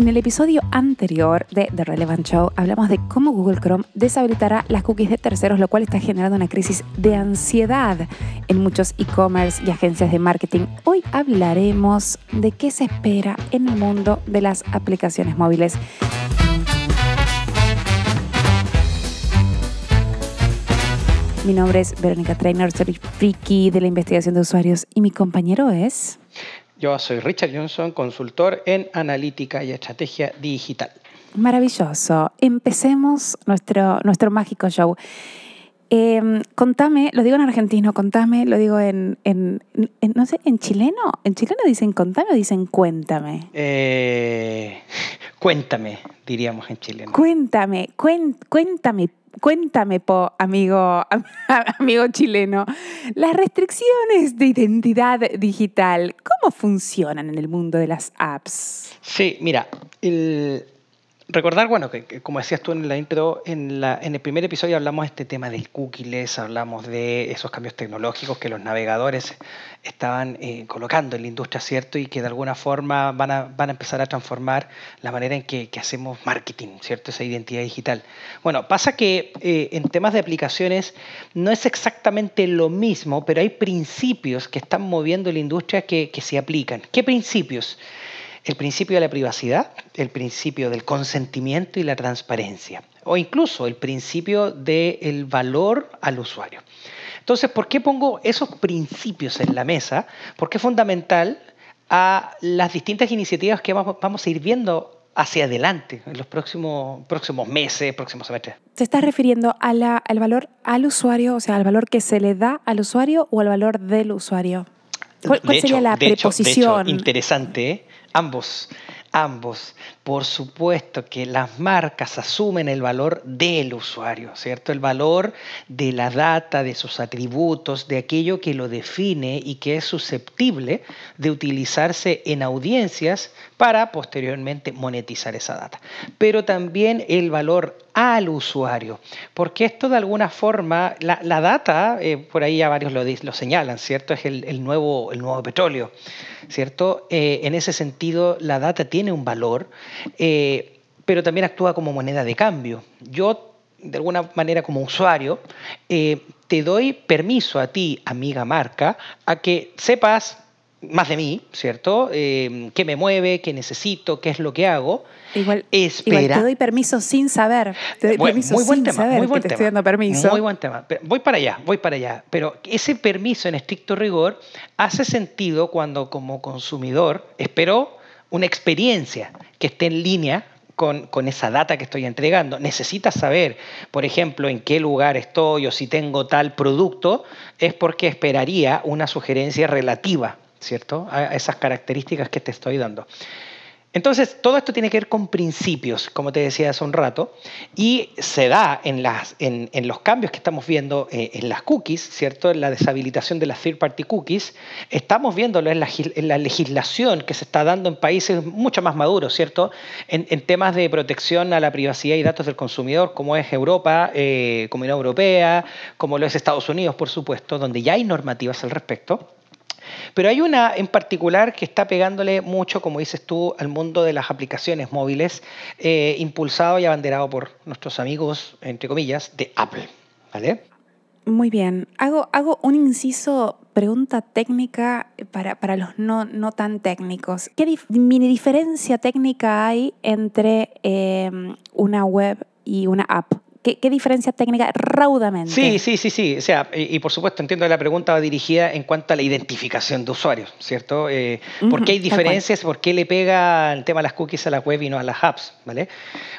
En el episodio anterior de The Relevant Show hablamos de cómo Google Chrome deshabilitará las cookies de terceros, lo cual está generando una crisis de ansiedad en muchos e-commerce y agencias de marketing. Hoy hablaremos de qué se espera en el mundo de las aplicaciones móviles. Mi nombre es Verónica Trainer, soy friki de la investigación de usuarios y mi compañero es... Yo soy Richard Johnson, consultor en analítica y estrategia digital. Maravilloso. Empecemos nuestro, nuestro mágico show. Em, contame, lo digo en argentino, contame, lo digo en, no sé, en chileno. ¿En chileno dicen contame o dicen cuéntame? Eh, cuéntame, diríamos en chileno. Cuéntame, cuéntame, Cuéntame, po, amigo, amigo chileno, las restricciones de identidad digital, ¿cómo funcionan en el mundo de las apps? Sí, mira, el, recordar, bueno, que, como decías tú en la intro, en, el primer episodio hablamos de este tema del cookies, hablamos de esos cambios tecnológicos que los navegadores estaban eh, colocando en la industria, ¿cierto? Y que de alguna forma van a, van a empezar a transformar la manera en que, hacemos marketing, ¿cierto? Esa identidad digital. Bueno, pasa que eh, en temas de aplicaciones no es exactamente lo mismo, pero hay principios que están moviendo la industria que se aplican. ¿Qué principios? El principio de la privacidad, el principio del consentimiento y la transparencia, o incluso el principio del valor al usuario. Entonces, ¿por qué pongo esos principios en la mesa? Porque es fundamental a las distintas iniciativas que vamos, a ir viendo hacia adelante en los próximos, próximos meses, próximos semestres. ¿Te estás refiriendo al valor al usuario, o sea, al valor que se le da al usuario o al valor del usuario? ¿Cuál, sería la preposición? interesante, ¿eh? Ambos. Ambos, por supuesto que las marcas asumen el valor del usuario, ¿cierto? El valor de la data, de sus atributos, de aquello que lo define y que es susceptible de utilizarse en audiencias para posteriormente monetizar esa data. Pero también el valor al usuario, porque esto de alguna forma, la, data, eh, por ahí ya varios lo, lo señalan, ¿cierto? Es el, nuevo, el nuevo petróleo, ¿cierto? Eh, en ese sentido, la data tiene un valor, eh, pero también actúa como moneda de cambio. Yo, de alguna manera, como usuario, te doy permiso a ti, amiga marca, a que sepas más de mí, ¿cierto? Eh, ¿Qué me mueve? ¿Qué necesito? ¿Qué es lo que hago? Igual, Espera. te doy permiso sin saber. Te doy permiso muy buen sin tema, saber muy buen que te estoy dando permiso. Muy buen tema. Voy para allá, voy para allá. Pero ese permiso en estricto rigor hace sentido cuando como consumidor espero una experiencia que esté en línea con, con, esa data que estoy entregando. Necesitas saber, por ejemplo, en qué lugar estoy o si tengo tal producto, es porque esperaría una sugerencia relativa ¿cierto? A esas características que te estoy dando. Entonces, todo esto tiene que ver con principios, como te decía hace un rato, y se da en, las, en, los cambios que estamos viendo eh, en las cookies, ¿cierto? En la deshabilitación de las third-party cookies. Estamos viéndolo en la, legislación que se está dando en países mucho más maduros, ¿cierto? En, temas de protección a la privacidad y datos del consumidor, como es Europa, eh, Comunidad Europea, como lo es Estados Unidos, por supuesto, donde ya hay normativas al respecto. Pero hay una en particular que está pegándole mucho, como dices tú, al mundo de las aplicaciones móviles, eh, impulsado y abanderado por nuestros amigos, entre comillas, de Apple. ¿Vale? Muy bien. Hago, un inciso, pregunta técnica para, para los no, no, tan técnicos. ¿Qué mini diferencia técnica hay entre eh, una web y una app? ¿Qué, diferencia técnica raudamente? Sí, sí, sí, sí. O sea, y, por supuesto entiendo que la pregunta va dirigida en cuanto a la identificación de usuarios, ¿cierto? Eh, ¿Por qué hay diferencias? ¿Por qué le pega el tema de las cookies a la web y no a las apps? ¿vale?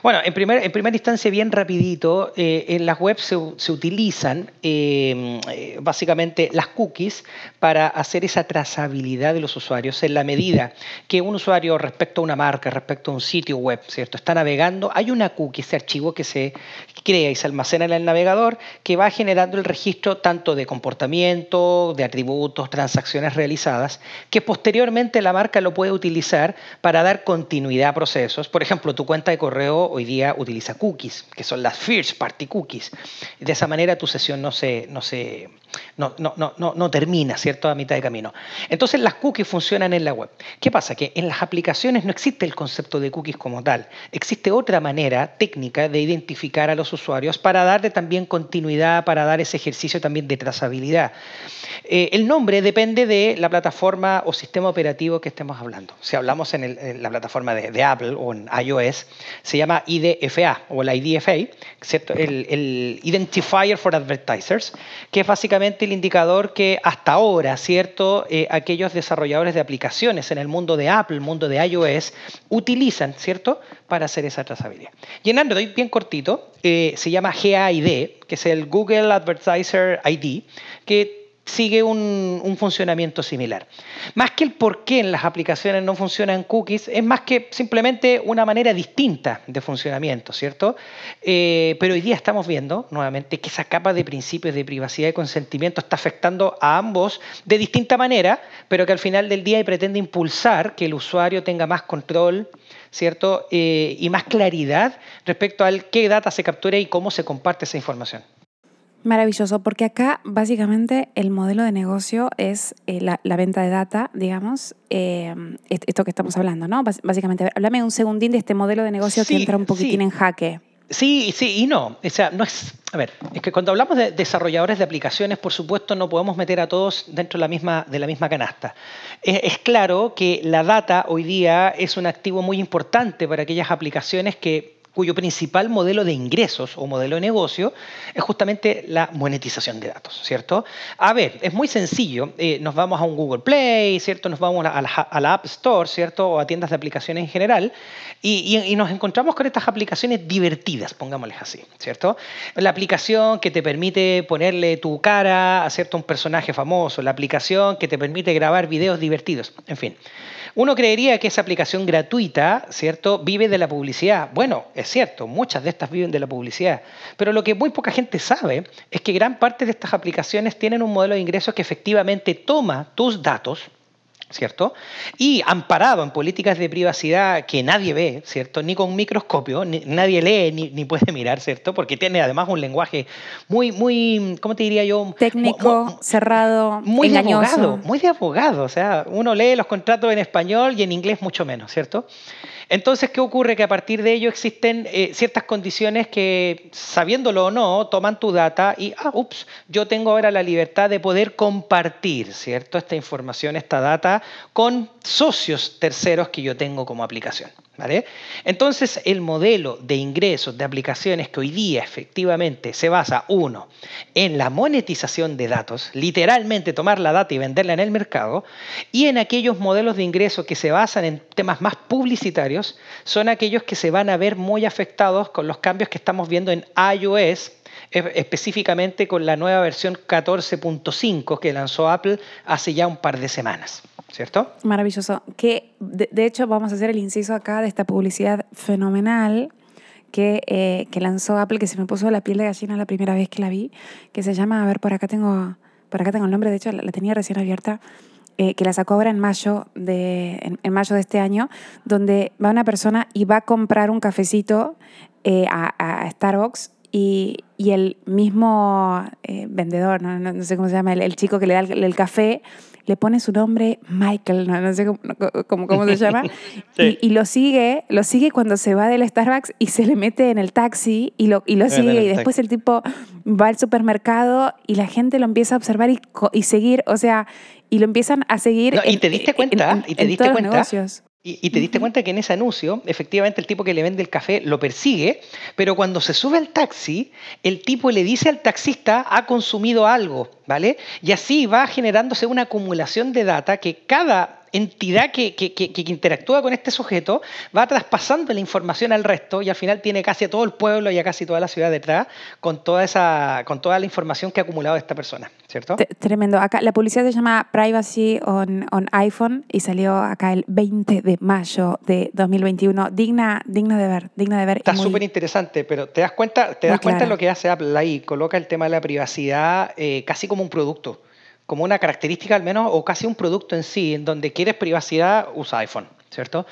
Bueno, en, primer, en primera instancia, bien rapidito, eh, en las webs se, utilizan eh, básicamente las cookies para hacer esa trazabilidad de los usuarios en la medida que un usuario respecto a una marca, respecto a un sitio web, ¿cierto? Está navegando, hay una cookie, ese archivo que se y se almacena en el navegador que va generando el registro tanto de comportamiento, de atributos, transacciones realizadas, que posteriormente la marca lo puede utilizar para dar continuidad a procesos. Por ejemplo, tu cuenta de correo hoy día utiliza cookies, que son las first party cookies. De esa manera tu sesión no se, no se, no, no, no, no, termina, ¿cierto? A mitad de camino. Entonces las cookies funcionan en la web. ¿Qué pasa? Que en las aplicaciones no existe el concepto de cookies como tal. Existe otra manera técnica de identificar a los usuarios para darle también continuidad, para dar ese ejercicio también de trazabilidad. Eh, el nombre depende de la plataforma o sistema operativo que estemos hablando. Si hablamos en, la plataforma de, Apple o en iOS, se llama IDFA o la IDFA, ¿cierto? El, el Identifier for Advertisers, que es básicamente el indicador que hasta ahora, ¿cierto? Eh, aquellos desarrolladores de aplicaciones en el mundo de Apple, el mundo de iOS, utilizan, ¿cierto? Para hacer esa trazabilidad. Y en Android, bien cortito, eh, se llama GAID, que es el Google Advertiser ID, que sigue un, funcionamiento similar. Más que el por qué en las aplicaciones no funcionan cookies, es más que simplemente una manera distinta de funcionamiento, ¿cierto? Eh, pero hoy día estamos viendo nuevamente que esa capa de principios de privacidad y consentimiento está afectando a ambos de distinta manera, pero que al final del día pretende impulsar que el usuario tenga más control, ¿cierto? Eh, y más claridad respecto al qué data se captura y cómo se comparte esa información. Maravilloso, porque acá básicamente el modelo de negocio es eh, la, venta de data, digamos, eh, esto que estamos hablando, ¿no? básicamente, háblame un segundín de este modelo de negocio que entra un poquitín en jaque. Sí, sí y no. O sea, no es. A ver, es que cuando hablamos de desarrolladores de aplicaciones, por supuesto, no podemos meter a todos dentro de la misma, de la misma canasta. es, claro que la data hoy día es un activo muy importante para aquellas aplicaciones que cuyo principal modelo de ingresos o modelo de negocio es justamente la monetización de datos, ¿cierto? A ver, es muy sencillo, eh, nos vamos a un Google Play, ¿cierto? Nos vamos a la, App Store, ¿cierto? O a tiendas de aplicaciones en general y, nos encontramos con estas aplicaciones divertidas, pongámosles así, ¿cierto? La aplicación que te permite ponerle tu cara a cierto un personaje famoso, la aplicación que te permite grabar videos divertidos, en fin. Uno creería que esa aplicación gratuita, ¿cierto?, vive de la publicidad. Bueno, es cierto, muchas de estas viven de la publicidad, pero lo que muy poca gente sabe es que gran parte de estas aplicaciones tienen un modelo de ingresos que efectivamente toma tus datos, ¿cierto? Y amparado en políticas de privacidad que nadie ve, ¿cierto? Ni con un microscopio, nadie lee ni, puede mirar, ¿cierto? Porque tiene además un lenguaje muy, muy, ¿cómo te diría yo? Técnico, cerrado, muy de abogado, muy de abogado. O sea, uno lee los contratos en español y en inglés mucho menos, ¿cierto? Entonces, ¿qué ocurre? Que a partir de ello existen eh, ciertas condiciones que, sabiéndolo o no, toman tu data y, ah, ups, yo tengo ahora la libertad de poder compartir, ¿cierto? Esta información, esta data con socios terceros que yo tengo como aplicación. Entonces, el modelo de ingresos de aplicaciones que hoy día efectivamente se basa, uno, en la monetización de datos, literalmente tomar la data y venderla en el mercado, y en aquellos modelos de ingresos que se basan en temas más publicitarios, son aquellos que se van a ver muy afectados con los cambios que estamos viendo en iOS, específicamente con la nueva versión 14.5 que lanzó Apple hace ya un par de semanas. ¿Cierto? Maravilloso. Que de, hecho vamos a hacer el inciso acá de esta publicidad fenomenal que, eh, que, lanzó Apple, que se me puso la piel de gallina la primera vez que la vi, que se llama, a ver, por acá tengo, por acá tengo el nombre, de hecho la, tenía recién abierta, eh, que la sacó ahora en mayo, de, en, mayo de este año, donde va una persona y va a comprar un cafecito eh, a, Starbucks y, y, el mismo vendedor, ¿no? No, sé cómo se llama, el, chico que le da el café, le pone su nombre Michael, no, sé cómo, cómo, se llama, y, lo sigue, lo sigue cuando se va del Starbucks y se le mete en el taxi y lo, y lo sigue. y después el tipo va al supermercado y la gente lo empieza a observar y, y seguir, o sea, y lo empiezan a seguir. y te diste cuenta, y te diste cuenta. Y, te diste cuenta que en ese anuncio, efectivamente, el tipo que le vende el café lo persigue, pero cuando se sube al taxi, el tipo le dice al taxista, ha consumido algo, ¿vale? Y así va generándose una acumulación de data que cada entidad que, interactúa con este sujeto va traspasando la información al resto y al final tiene casi a todo el pueblo y a casi toda la ciudad detrás con toda, esa, con toda la información que ha acumulado esta persona, ¿cierto? Tremendo. Acá la publicidad se llama Privacy on, on iPhone y salió acá el 20 de mayo de 2021. Digna, digna de ver, digna de ver. Está súper interesante, pero te das cuenta, te das cuenta de lo que hace Apple ahí, coloca el tema de la privacidad eh, casi como un producto como una característica al menos, o casi un producto en sí, en donde quieres privacidad, usa iPhone, ¿cierto?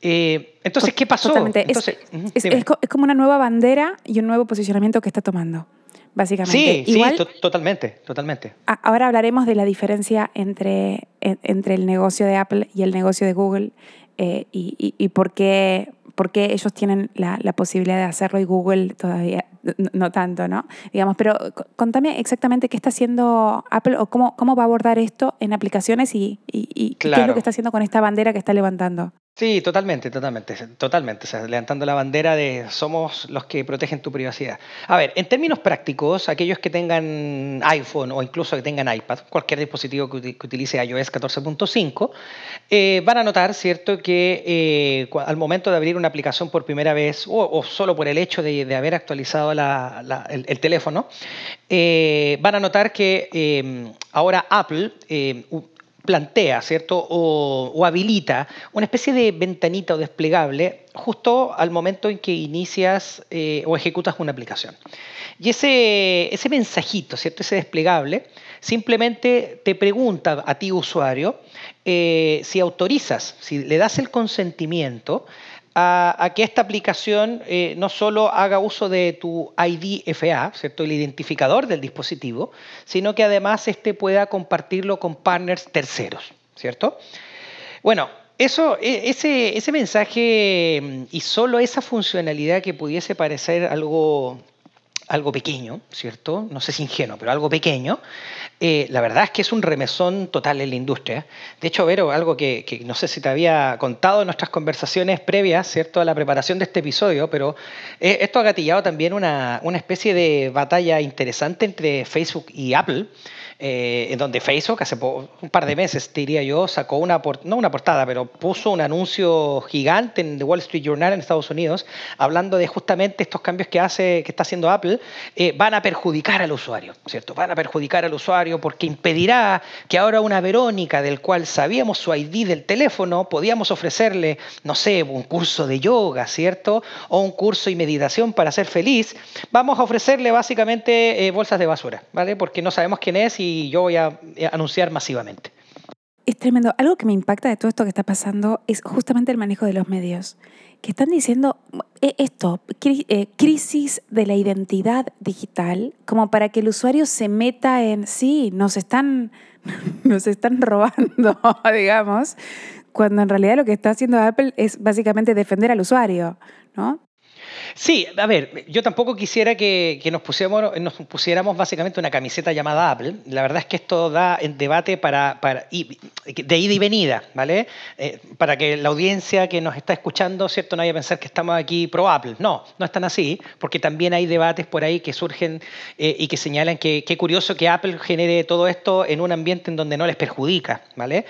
Eh, entonces, ¿qué pasó? es, como una nueva bandera y un nuevo posicionamiento que está tomando, básicamente. Sí, sí, totalmente, totalmente. Ahora hablaremos de la diferencia entre, entre el negocio de Apple y el negocio de Google eh, y, y, por qué por qué ellos tienen la, la, posibilidad de hacerlo y Google todavía no, tanto, ¿no? Digamos, pero contame exactamente qué está haciendo Apple o cómo, cómo va a abordar esto en aplicaciones y, y, qué es lo que está haciendo con esta bandera que está levantando. Sí, totalmente, totalmente, totalmente. Levantando la bandera de somos los que protegen tu privacidad. A ver, en términos prácticos, aquellos que tengan iPhone o incluso que tengan iPad, cualquier dispositivo que, utilice iOS 14.5, eh, van a notar, ¿cierto?, que eh, al momento de abrir una aplicación por primera vez o, solo por el hecho de, haber actualizado el, teléfono, eh, van a notar que ahora Apple plantea, ¿cierto? O, habilita una especie de ventanita o desplegable justo al momento en que inicias eh, o ejecutas una aplicación. Y ese, ese mensajito, ¿cierto? Ese desplegable simplemente te pregunta a ti, usuario, eh, si autorizas, si le das el consentimiento a, que esta aplicación eh, no solo haga uso de tu ID FA, ¿cierto? el identificador del dispositivo, sino que además este pueda compartirlo con partners terceros, ¿cierto? Bueno, eso, e, ese, ese mensaje mm, y solo esa funcionalidad que pudiese parecer algo algo pequeño, ¿cierto? No sé si ingenuo, pero algo pequeño, eh, la verdad es que es un remesón total en la industria. De hecho, Vero, algo que, no sé si te había contado en nuestras conversaciones previas, ¿cierto?, a la preparación de este episodio, pero eh, esto ha gatillado también una, una especie de batalla interesante entre Facebook y Apple eh, en donde Facebook hace un par de meses, diría yo, sacó una, no una portada, pero puso un anuncio gigante en The Wall Street Journal en Estados Unidos, hablando de justamente estos cambios que, hace, que está haciendo Apple, eh, van a perjudicar al usuario, ¿cierto? Van a perjudicar al usuario porque impedirá que ahora una Verónica, del cual sabíamos su ID del teléfono, podíamos ofrecerle, no sé, un curso de yoga, ¿cierto? O un curso y meditación para ser feliz, vamos a ofrecerle básicamente eh, bolsas de basura, ¿vale? Porque no sabemos quién es y yo voy a anunciar masivamente. Es tremendo. Algo que me impacta de todo esto que está pasando es justamente el manejo de los medios, que están diciendo eh, esto, eh, crisis de la identidad digital, como para que el usuario se meta en, sí, nos están, nos están robando, digamos, cuando en realidad lo que está haciendo Apple es básicamente defender al usuario, ¿no? Sí, a ver, yo tampoco quisiera que, nos, pusiéramos, nos pusiéramos básicamente una camiseta llamada Apple. La verdad es que esto da en debate para, de ida y venida, ¿vale? Eh, para que la audiencia que nos está escuchando, ¿cierto? No vaya a pensar que estamos aquí pro Apple. No, no están así, porque también hay debates por ahí que surgen eh, y que señalan que qué curioso que Apple genere todo esto en un ambiente en donde no les perjudica, ¿vale?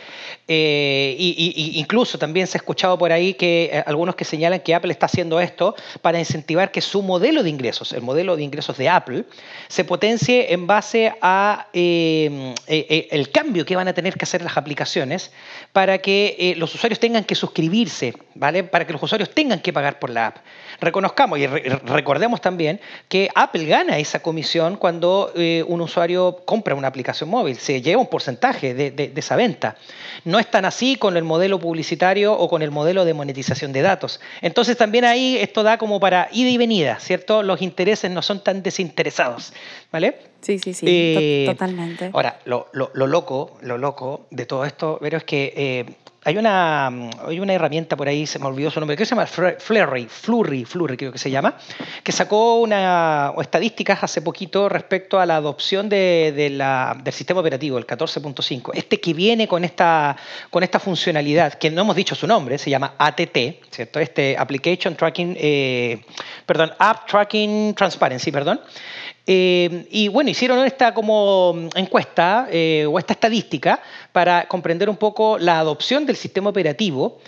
Eh, y, incluso también se ha escuchado por ahí que algunos que señalan que Apple está haciendo esto para incentivar que su modelo de ingresos, el modelo de ingresos de Apple, se potencie en base a eh, eh, eh, cambio que van a tener que hacer las aplicaciones para que los usuarios tengan que suscribirse, ¿vale? Para que los usuarios tengan que pagar por la app. Reconozcamos y recordemos también que Apple gana esa comisión cuando un usuario compra una aplicación móvil, se lleva un porcentaje de, de esa venta. No es tan así con el modelo publicitario o con el modelo de monetización de datos. Entonces también ahí esto da como para ida y venida, ¿cierto? Los intereses no son tan desinteresados, ¿vale? Sí, sí, sí, eh, totalmente. Ahora, lo, loco, lo loco de todo esto, pero es que eh, hay una, hay una herramienta por ahí, se me olvidó su nombre, que se llama Flurry, Flurry, Flurry creo que se llama, que sacó una, estadísticas hace poquito respecto a la adopción de, la, del sistema operativo, el 14.5. Este que viene con esta, con esta funcionalidad, que no hemos dicho su nombre, se llama ATT, ¿cierto? Este Application Tracking, eh, perdón, App Tracking Transparency, perdón. Eh, y bueno, hicieron esta como encuesta eh, o esta estadística para comprender un poco la adopción del sistema operativo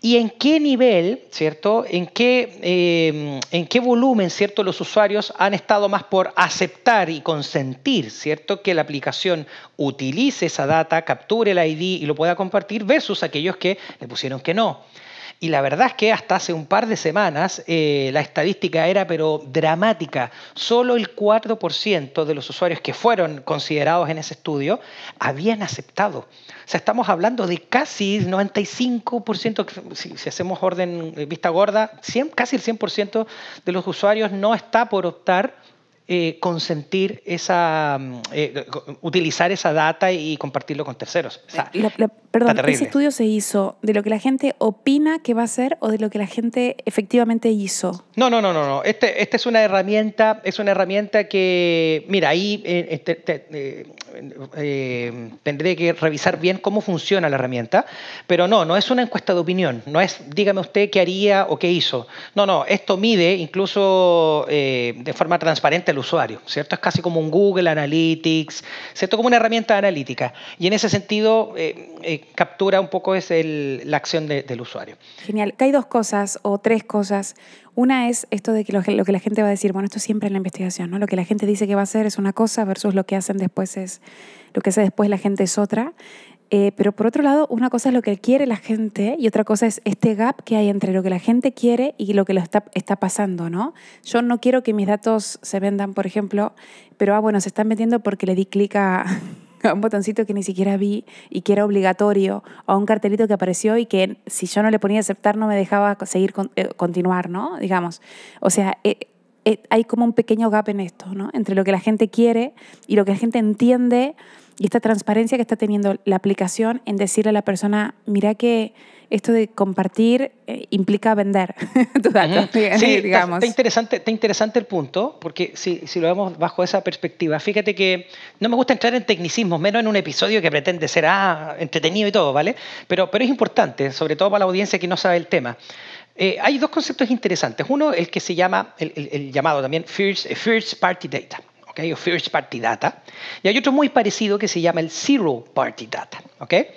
y en qué nivel, ¿cierto? En qué, eh, en qué volumen, ¿cierto? Los usuarios han estado más por aceptar y consentir, ¿cierto? Que la aplicación utilice esa data, capture el ID y lo pueda compartir versus aquellos que le pusieron que no. Y la verdad es que hasta hace un par de semanas eh, la estadística era pero dramática. Solo el 4% de los usuarios que fueron considerados en ese estudio habían aceptado. O sea, estamos hablando de casi 95%, si, si hacemos orden eh, vista gorda, 100, casi el 100% de los usuarios no está por optar eh, consentir esa, mm, eh, utilizar esa data y compartirlo con terceros. perdón, ¿ese estudio se hizo de lo que la gente opina que va a ser o de lo que la gente efectivamente hizo? No, no, no, no, no. Este, esta es una herramienta, es una herramienta que, mira, ahí eh, este, tendré que revisar bien cómo funciona la herramienta, pero no, no es una encuesta de opinión, no es dígame usted qué haría o qué hizo. No, no, esto mide incluso de forma transparente usuario, ¿cierto? Es casi como un Google Analytics, ¿cierto? Como una herramienta analítica. Y en ese sentido eh, eh, captura un poco es la acción del usuario. Genial. hay dos cosas o tres cosas. Una es esto de que lo, que la gente va a decir, bueno, esto siempre en la investigación, ¿no? Lo que la gente dice que va a hacer es una cosa versus lo que hacen después es, lo que hace después la gente es otra. Eh, pero por otro lado, una cosa es lo que quiere la gente y otra cosa es este gap que hay entre lo que la gente quiere y lo que lo está, está pasando, ¿no? Yo no quiero que mis datos se vendan, por ejemplo, pero ah, bueno, se están vendiendo porque le di clic a, un botoncito que ni siquiera vi y que era obligatorio, a un cartelito que apareció y que si yo no le ponía aceptar no me dejaba seguir eh, continuar, ¿no? Digamos. O sea, eh, hay como un pequeño gap en esto, ¿no? Entre lo que la gente quiere y lo que la gente entiende y esta transparencia que está teniendo la aplicación en decirle a la persona, mira que esto de compartir eh, implica vender tu datos, sí, digamos. Está, interesante, está interesante el punto, porque si, si, lo vemos bajo esa perspectiva, fíjate que no me gusta entrar en tecnicismos, menos en un episodio que pretende ser ah, entretenido y todo, ¿vale? Pero, pero es importante, sobre todo para la audiencia que no sabe el tema. Eh, hay dos conceptos interesantes. Uno, el que se llama, el, el llamado también First, first Party Data okay, o First Party Data. Y hay otro muy parecido que se llama el Zero Party Data. Okay.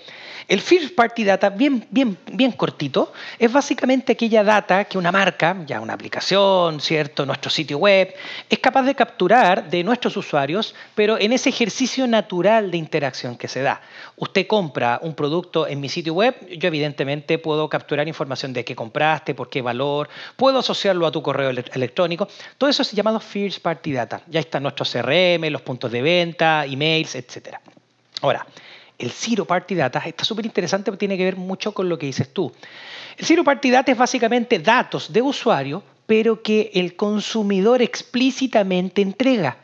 El First Party Data, bien, bien, bien cortito, es básicamente aquella data que una marca, ya una aplicación, ¿cierto? nuestro sitio web, es capaz de capturar de nuestros usuarios, pero en ese ejercicio natural de interacción que se da. Usted compra un producto en mi sitio web, yo evidentemente puedo capturar información de qué compraste, por qué valor, puedo asociarlo a tu correo electrónico. Todo eso es llamado First Party Data. Ya están nuestros CRM, los puntos de venta, emails, etc. Ahora, el Zero Party Data está súper interesante porque tiene que ver mucho con lo que dices tú. El Zero Party Data es básicamente datos de usuario, pero que el consumidor explícitamente entrega.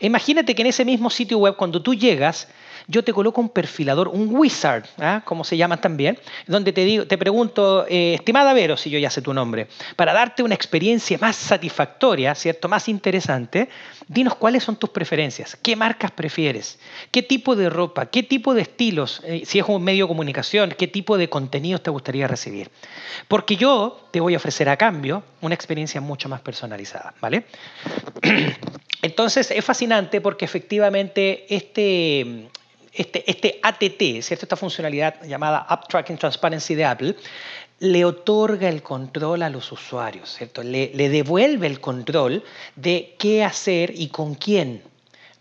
Imagínate que en ese mismo sitio web, cuando tú llegas, yo te coloco un perfilador, un wizard, ¿ah? como se llama también, donde te, digo, te pregunto, eh, estimada Vero, si yo ya sé tu nombre, para darte una experiencia más satisfactoria, ¿cierto? Más interesante, dinos cuáles son tus preferencias, qué marcas prefieres, qué tipo de ropa, qué tipo de estilos, eh, si es un medio de comunicación, qué tipo de contenidos te gustaría recibir. Porque yo te voy a ofrecer a cambio una experiencia mucho más personalizada, ¿vale? Entonces es fascinante porque efectivamente este, este, este ATT, esta funcionalidad llamada App Tracking Transparency de Apple, le otorga el control a los usuarios, ¿cierto? Le, devuelve el control de qué hacer y con quién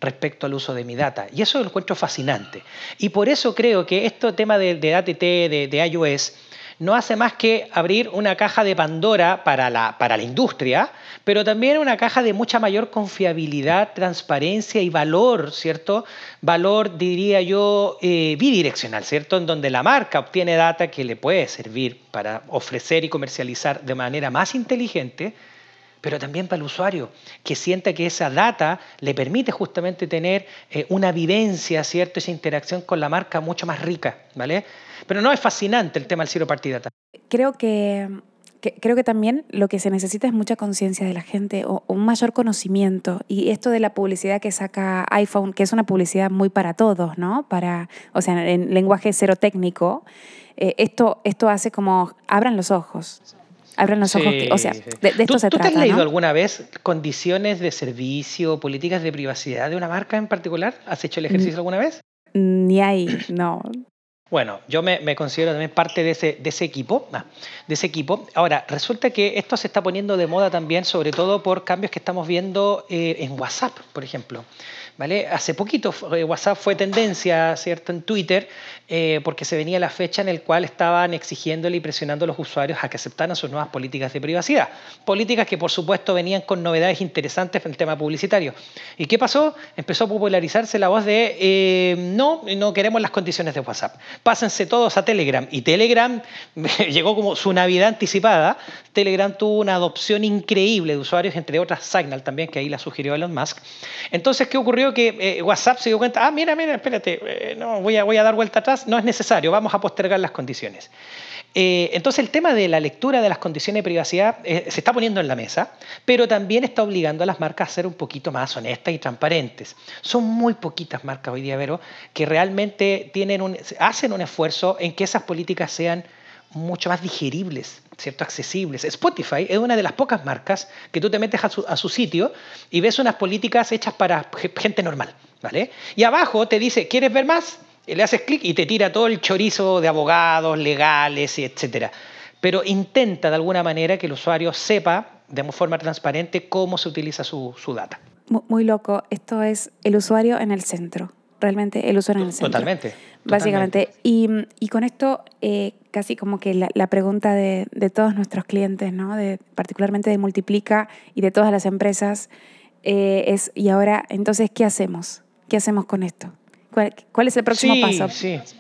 respecto al uso de mi data. Y eso lo encuentro fascinante. Y por eso creo que este tema de, ATT, de, de iOS, no hace más que abrir una caja de Pandora para la, para la industria, pero también una caja de mucha mayor confiabilidad, transparencia y valor, ¿cierto? Valor, diría yo, eh, bidireccional, ¿cierto? En donde la marca obtiene data que le puede servir para ofrecer y comercializar de manera más inteligente, pero también para el usuario, que sienta que esa data le permite justamente tener eh, una vivencia, ¿cierto? Esa interacción con la marca mucho más rica, ¿vale? Pero no es fascinante el tema del Zero Party Data. Creo que, creo que también lo que se necesita es mucha conciencia de la gente o, un mayor conocimiento. Y esto de la publicidad que saca iPhone, que es una publicidad muy para todos, ¿no? Para, o sea, en lenguaje cero técnico, eh, esto, esto hace como abran los ojos. Abren los ojos. o sea, de, esto se ¿tú trata. ¿Tú te has leído alguna vez condiciones de servicio, políticas de privacidad de una marca en particular? ¿Has hecho el ejercicio alguna vez? Ni ahí, no. Bueno, yo me, considero también parte de ese, de ese equipo, ah, de ese equipo. Ahora, resulta que esto se está poniendo de moda también, sobre todo por cambios que estamos viendo eh, en WhatsApp, por ejemplo. ¿Vale? Hace poquito eh, WhatsApp fue tendencia, ¿cierto?, en Twitter, eh, porque se venía la fecha en la cual estaban exigiéndole y presionando a los usuarios a que aceptaran sus nuevas políticas de privacidad. Políticas que, por supuesto, venían con novedades interesantes en el tema publicitario. ¿Y qué pasó? Empezó a popularizarse la voz de eh, no, no queremos las condiciones de WhatsApp. Pásense todos a Telegram. Y Telegram llegó como su Navidad anticipada. Telegram tuvo una adopción increíble de usuarios, entre otras Signal también, que ahí la sugirió Elon Musk. Entonces, ¿qué ocurrió? Que eh, WhatsApp se dio cuenta, ah, mira, mira, espérate, eh, no, voy a, voy a dar vuelta atrás, no es necesario, vamos a postergar las condiciones. Eh, entonces el tema de la lectura de las condiciones de privacidad se está poniendo en la mesa, pero también está obligando a las marcas a ser un poquito más honestas y transparentes. Son muy poquitas marcas hoy día, Vero, que realmente tienen un, hacen un esfuerzo en que esas políticas sean mucho más digeribles, ¿cierto? accesibles. Spotify es una de las pocas marcas que tú te metes a su, sitio y ves unas políticas hechas para gente normal. ¿vale? Y abajo te dice, ¿quieres ver más? le haces clic y te tira todo el chorizo de abogados, legales, etc. Pero intenta de alguna manera que el usuario sepa de forma transparente cómo se utiliza su, su data. Muy loco. Esto es el usuario en el centro realmente el usuario en el centro. Totalmente. Básicamente. Y, y, con esto, eh, casi como que la, la pregunta de, de, todos nuestros clientes, ¿no? de, particularmente de Multiplica y de todas las empresas, eh, es, y ahora, entonces, ¿qué hacemos? ¿Qué hacemos con esto? ¿Cuál, cuál es el próximo sí, paso? Sí, Sí,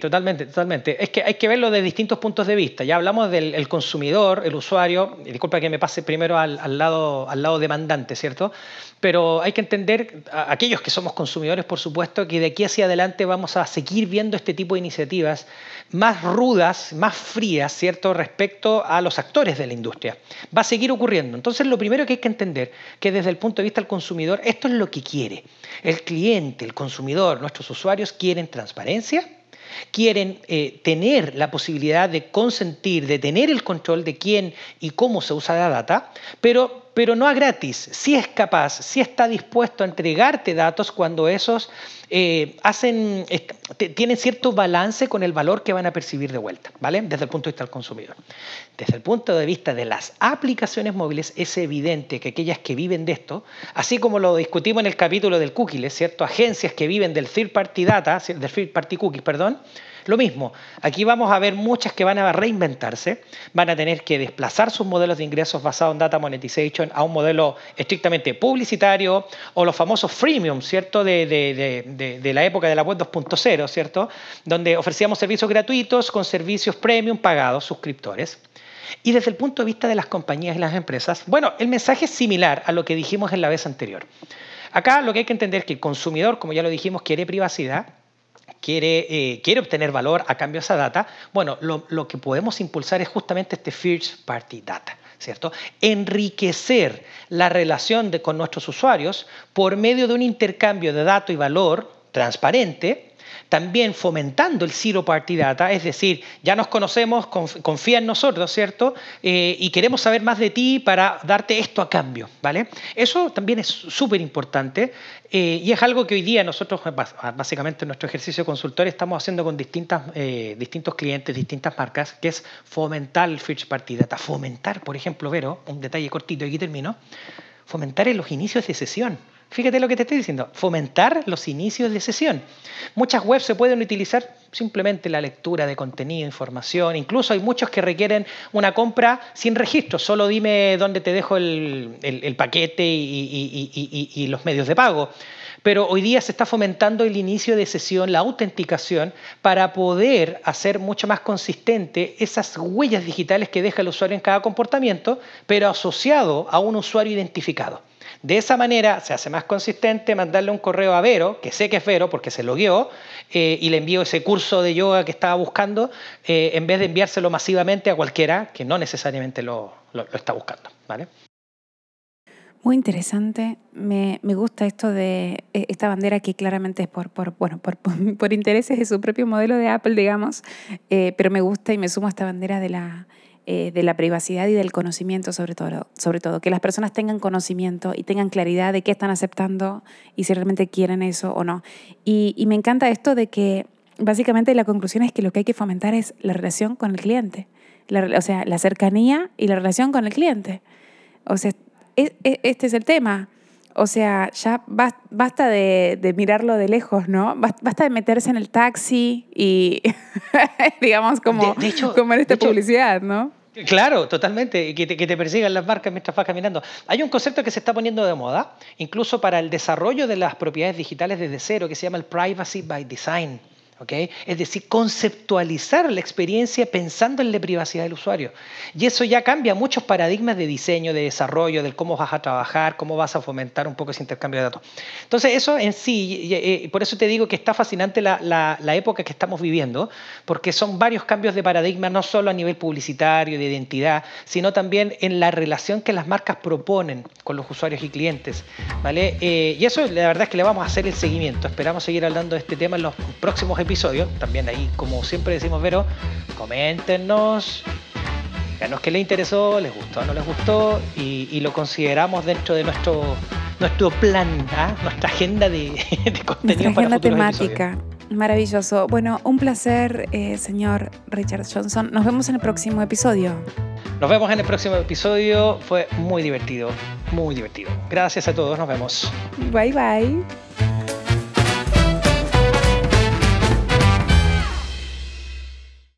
totalmente, totalmente. Es que hay que verlo de distintos puntos de vista. Ya hablamos del consumidor, el usuario, y disculpa que me pase primero al, al, lado, al lado demandante, ¿cierto? Pero hay que entender, a aquellos que somos consumidores, por supuesto, que de aquí hacia adelante vamos a seguir viendo este tipo de iniciativas más rudas, más frías, ¿cierto?, respecto a los actores de la industria. Va a seguir ocurriendo. Entonces, lo primero que hay que entender, que desde el punto de vista del consumidor, esto es lo que quiere. El cliente, el consumidor, nuestros usuarios quieren transparencia, quieren eh, tener la posibilidad de consentir, de tener el control de quién y cómo se usa la data, pero pero no a gratis. Si es capaz, si está dispuesto a entregarte datos cuando esos eh, hacen, tienen cierto balance con el valor que van a percibir de vuelta, ¿vale? Desde el punto de vista del consumidor. Desde el punto de vista de las aplicaciones móviles, es evidente que aquellas que viven de esto, así como lo discutimos en el capítulo del cookie, ¿cierto? Agencias que viven del third party data, del third party cookies, perdón, lo mismo, aquí vamos a ver muchas que van a reinventarse, van a tener que desplazar sus modelos de ingresos basados en data monetization a un modelo estrictamente publicitario o los famosos freemium, ¿cierto? De, de la época de la web 2.0, ¿cierto? Donde ofrecíamos servicios gratuitos con servicios premium pagados, suscriptores. Y desde el punto de vista de las compañías y las empresas, bueno, el mensaje es similar a lo que dijimos en la vez anterior. Acá lo que hay que entender es que el consumidor, como ya lo dijimos, quiere privacidad, quiere, eh, quiere obtener valor a cambio de esa data, bueno, lo, lo que podemos impulsar es justamente este First Party Data. ¿cierto? Enriquecer la relación de, con nuestros usuarios por medio de un intercambio de datos y valor transparente, también fomentando el zero party data, es decir, ya nos conocemos, confía en nosotros, ¿cierto? Eh, y queremos saber más de ti para darte esto a cambio, ¿vale? Eso también es súper importante eh, y es algo que hoy día nosotros, básicamente en nuestro ejercicio de consultor, estamos haciendo con distintas, eh, distintos clientes, distintas marcas, que es fomentar el first party data. Fomentar, por ejemplo, Vero, un detalle cortito, y aquí termino, fomentar en los inicios de sesión. Fíjate lo que te estoy diciendo, fomentar los inicios de sesión. Muchas webs se pueden utilizar simplemente la lectura de contenido, información, incluso hay muchos que requieren una compra sin registro, solo dime dónde te dejo el, paquete y, y los medios de pago. Pero hoy día se está fomentando el inicio de sesión, la autenticación, para poder hacer mucho más consistente esas huellas digitales que deja el usuario en cada comportamiento, pero asociado a un usuario identificado. De esa manera se hace más consistente mandarle un correo a Vero, que sé que es Vero porque se lo guió, eh, y le envío ese curso de yoga que estaba buscando, eh, en vez de enviárselo masivamente a cualquiera que no necesariamente lo, está buscando. ¿vale? Muy interesante. Me, gusta esto de eh, esta bandera que claramente es por, por, bueno, por, por intereses de su propio modelo de Apple, digamos, pero me gusta y me sumo a esta bandera de la eh, de la privacidad y del conocimiento sobre todo, sobre todo, que las personas tengan conocimiento y tengan claridad de qué están aceptando y si realmente quieren eso o no. Y, y me encanta esto de que básicamente la conclusión es que lo que hay que fomentar es la relación con el cliente, o sea, la cercanía y la relación con el cliente. O sea, e, e, este es el tema. O sea, ya basta de, mirarlo de lejos, ¿no? Basta de meterse en el taxi y, digamos, como, como en esta publicidad, ¿no? Claro, totalmente, que te, persigan las marcas mientras vas caminando. Hay un concepto que se está poniendo de moda, incluso para el desarrollo de las propiedades digitales desde cero, que se llama el Privacy by Design. Es decir, conceptualizar la experiencia pensando en la privacidad del usuario. Y eso ya cambia muchos paradigmas de diseño, de desarrollo, del cómo vas a trabajar, cómo vas a fomentar un poco ese intercambio de datos. Entonces, eso en sí, y, por eso te digo que está fascinante la, la, época que estamos viviendo, porque son varios cambios de paradigma, no solo a nivel publicitario, de identidad, sino también en la relación que las marcas proponen con los usuarios y clientes. ¿vale? Eh, y eso, la verdad es que le vamos a hacer el seguimiento. Esperamos seguir hablando de este tema en los próximos episodios episodio. También ahí, como siempre decimos, Vero, coméntenos, díganos qué les interesó, les gustó no les gustó y, lo consideramos dentro de nuestro, nuestro plan, ¿ah? nuestra agenda de, de contenido nuestra agenda temática. Maravilloso. Bueno, un placer, eh, señor Richard Johnson. Nos vemos en el próximo episodio. Nos vemos en el próximo episodio. Fue muy divertido, muy divertido. Gracias a todos. Nos vemos. Bye bye.